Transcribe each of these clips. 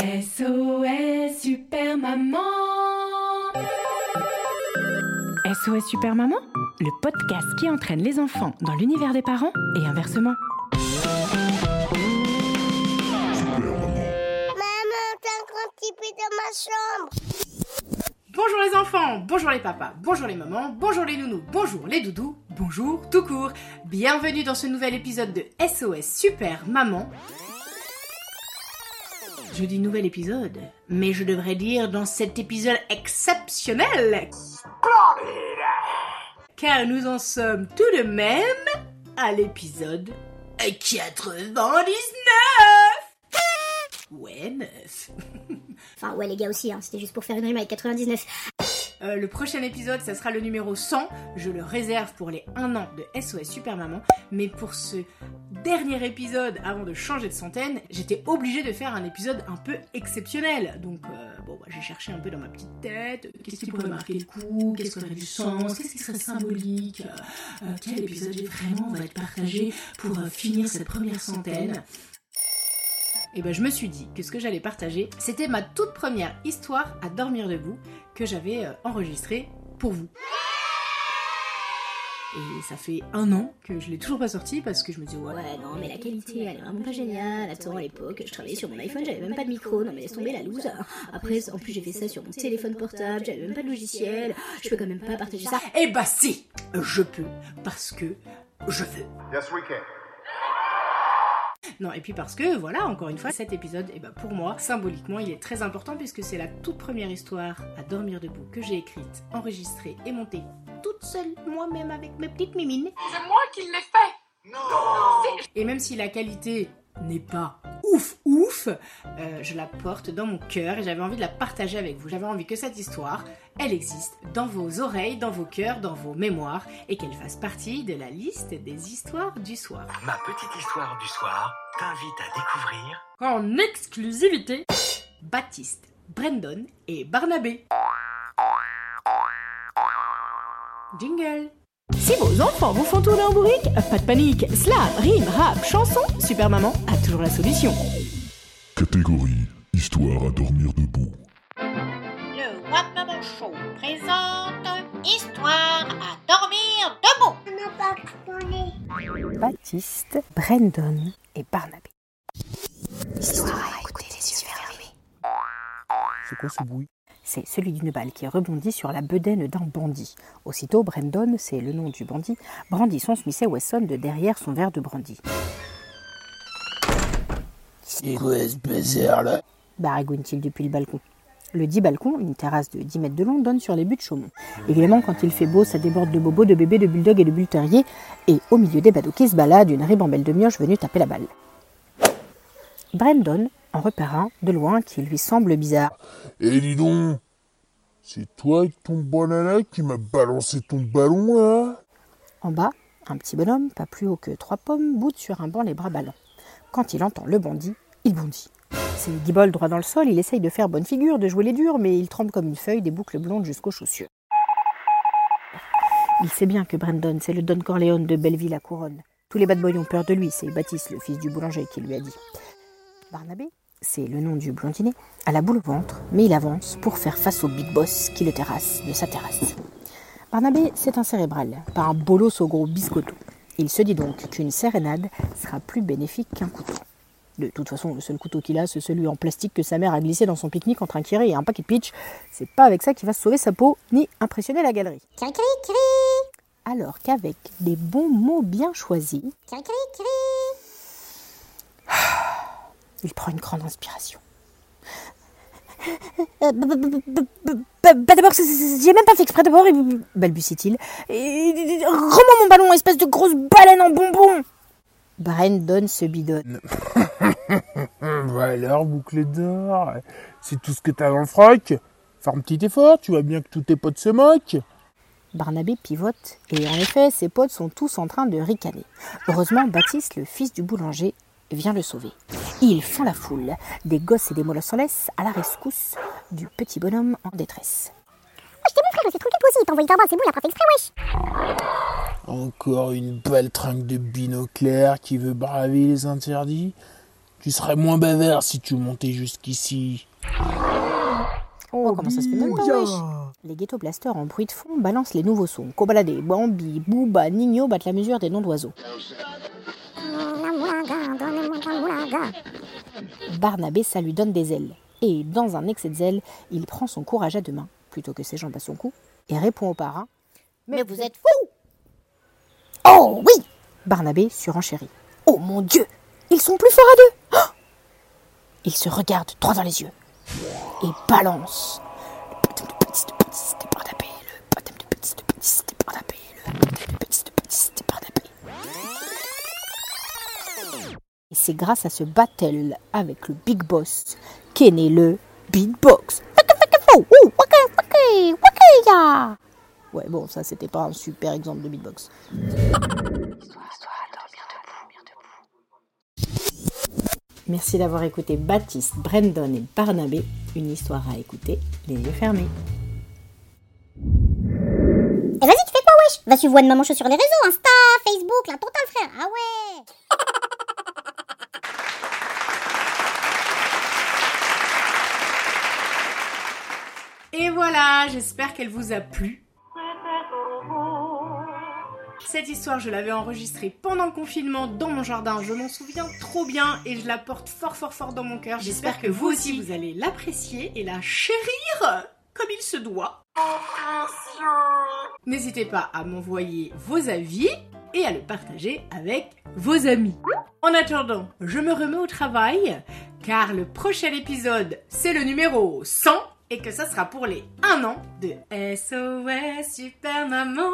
SOS Super Maman SOS Super Maman, le podcast qui entraîne les enfants dans l'univers des parents et inversement. Maman, t'as un grand petit dans ma chambre. Bonjour les enfants, bonjour les papas, bonjour les mamans, bonjour les nounous, bonjour les doudous, bonjour tout court. Bienvenue dans ce nouvel épisode de SOS Super Maman. Je dis nouvel épisode, mais je devrais dire dans cet épisode exceptionnel. Car nous en sommes tout de même à l'épisode 99 Ouais, meuf. Enfin, ouais, les gars aussi, hein, c'était juste pour faire une rime avec 99. Euh, le prochain épisode, ça sera le numéro 100. Je le réserve pour les 1 an de SOS Super Maman. Mais pour ce dernier épisode, avant de changer de centaine, j'étais obligée de faire un épisode un peu exceptionnel. Donc, euh, bon, bah, j'ai cherché un peu dans ma petite tête. euh, Qu'est-ce qui pourrait marquer le coup? Qu'est-ce qui aurait du sens? Qu'est-ce qui serait symbolique? Quel épisode vraiment va être partagé pour finir cette première centaine? Et ben je me suis dit que ce que j'allais partager, c'était ma toute première histoire à dormir debout que j'avais euh, enregistrée pour vous. Et ça fait un an que je l'ai toujours pas sorti parce que je me dis ouais, Ouais, non, mais la qualité, elle est vraiment pas géniale. Attends, à l'époque, je travaillais sur mon iPhone, j'avais même pas de micro. Non, mais laisse tomber la loose. Après, en plus, j'ai fait ça sur mon téléphone portable, j'avais même pas de logiciel. Je peux quand même pas partager ça. Eh bah si, je peux parce que je veux. Yes, we can. Non, et puis parce que, voilà, encore une fois, cet épisode, eh ben, pour moi, symboliquement, il est très important puisque c'est la toute première histoire à dormir debout que j'ai écrite, enregistrée et montée toute seule, moi-même avec mes petites mimines. C'est moi qui l'ai fait. Et même si la qualité n'est pas ouf ouf, euh, je la porte dans mon cœur et j'avais envie de la partager avec vous. J'avais envie que cette histoire, elle existe dans vos oreilles, dans vos cœurs, dans vos mémoires et qu'elle fasse partie de la liste des histoires du soir. Ma petite histoire du soir t'invite à découvrir En exclusivité, Baptiste, Brandon et Barnabé. Jingle si vos enfants vous font tourner en bourrique, pas de panique, slam, rime, rap, chanson, Super Maman a toujours la solution. Catégorie Histoire à dormir debout. Le Wap Maman Show présente Histoire à dormir debout. Pas. Baptiste, Brandon et Barnabé. Histoire à écouter les yeux fermés. C'est quoi ce bruit? C'est celui d'une balle qui rebondit sur la bedaine d'un bandit. Aussitôt, Brandon, c'est le nom du bandit, brandit son Smith Wesson de derrière son verre de brandy. C'est quoi ce bazar là? Baragouine-t-il depuis le balcon. Le dit balcon, une terrasse de 10 mètres de long, donne sur les buts de Chaumont. Évidemment, quand il fait beau, ça déborde de bobos, de bébés, de bulldogs et de bull terriers, et au milieu des badauds qui se baladent, une ribambelle de mioches venue taper la balle. Brandon en repère un, de loin, qui lui semble bizarre. Eh dis donc C'est toi avec ton banana qui m'a balancé ton ballon là? En bas, un petit bonhomme, pas plus haut que trois pommes, boude sur un banc les bras ballants. Quand il entend le bandit, il bondit. C'est guibole droit dans le sol, il essaye de faire bonne figure, de jouer les durs, mais il tremble comme une feuille, des boucles blondes jusqu'aux chaussures. Il sait bien que Brandon, c'est le Don Corleone de Belleville à Couronne. Tous les bad boys ont peur de lui, c'est Baptiste, le fils du boulanger, qui lui a dit. Barnabé, c'est le nom du blondinet, a la boule au ventre, mais il avance pour faire face au big boss qui le terrasse de sa terrasse. Barnabé, c'est un cérébral, pas un bolos au gros biscotto. Il se dit donc qu'une sérénade sera plus bénéfique qu'un couteau. De toute façon, le seul couteau qu'il a, c'est celui en plastique que sa mère a glissé dans son pique-nique entre un kiré et un paquet de pitch. C'est pas avec ça qu'il va sauver sa peau, ni impressionner la galerie. Cri, cri, cri. Alors qu'avec des bons mots bien choisis, cri. Il prend une grande inspiration. Euh, Bah d'abord, j'ai même pas fait exprès d'abord, et- balbutie-t-il. Et- Rends-moi mon ballon, espèce de grosse baleine en bonbon Brandon se bidonne. alors, boucle d'or, c'est tout ce que t'as dans le froc Fais un petit effort, tu vois bien que tous tes potes se moquent. Barnabé pivote, et en effet, ses potes sont tous en train de ricaner. Heureusement, Baptiste, le fils du boulanger, vient le sauver. Ils font la foule, des gosses et des molosses en laisse, à la rescousse du petit bonhomme en détresse. Wesh, t'es mon frère, c'est trop toi aussi, il t'a envoyé c'est bon, il a pas fait exprès, wesh Encore une baltringue de binoclair qui veut braver les interdits Tu serais moins bavard si tu montais jusqu'ici. Oh, comment ça se fait même pas, wesh Les ghetto blasters en bruit de fond balancent les nouveaux sons. Kobalade, Bambi, Booba, Nino battent la mesure des noms d'oiseaux. Barnabé, ça lui donne des ailes. Et dans un excès de zèle, il prend son courage à deux mains, plutôt que ses jambes à son cou, et répond au parrain. Mais vous êtes fou Oh oui! Barnabé surenchérit. Oh mon Dieu! Ils sont plus forts à deux! Oh! Ils se regardent droit dans les yeux et balance c'est grâce à ce battle avec le Big Boss qu'est né le Beatbox. Ouais, bon, ça c'était pas un super exemple de beatbox. Merci d'avoir écouté Baptiste, Brandon et Barnabé, une histoire à écouter, les yeux fermés. Et vas-y, tu fais quoi, wesh? Va suivre de Maman Chaussure sur les réseaux, Insta, Facebook, la totale, frère. Ah ouais Et voilà, j'espère qu'elle vous a plu. Cette histoire, je l'avais enregistrée pendant le confinement dans mon jardin. Je m'en souviens trop bien et je la porte fort fort fort dans mon cœur. J'espère que vous aussi, vous allez l'apprécier et la chérir comme il se doit. N'hésitez pas à m'envoyer vos avis et à le partager avec vos amis. En attendant, je me remets au travail car le prochain épisode, c'est le numéro 100 et que ça sera pour les 1 an de SOS Super Maman.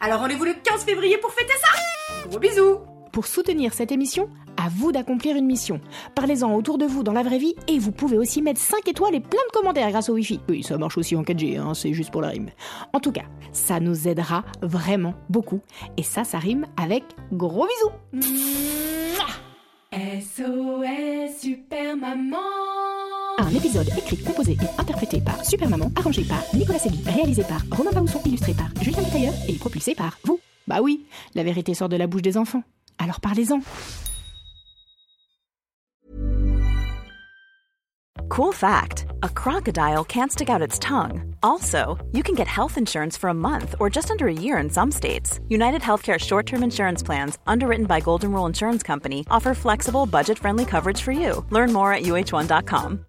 Alors rendez-vous le 15 février pour fêter ça Gros bisous Pour soutenir cette émission, à vous d'accomplir une mission. Parlez-en autour de vous dans la vraie vie et vous pouvez aussi mettre 5 étoiles et plein de commentaires grâce au Wi-Fi. Oui, ça marche aussi en 4G, hein, c'est juste pour la rime. En tout cas, ça nous aidera vraiment beaucoup. Et ça, ça rime avec gros bisous SOS Super Maman un épisode écrit, composé et interprété par Super Maman, arrangé par Nicolas Segui, réalisé par Romain Bausson, illustré par Julien Tailleur et propulsé par vous. Bah oui, la vérité sort de la bouche des enfants. Alors parlez-en. Cool fact a crocodile can't stick out its tongue. Also, you can get health insurance for a month or just under a year in some states. United Healthcare short term insurance plans, underwritten by Golden Rule Insurance Company, offer flexible, budget friendly coverage for you. Learn more at uh1.com.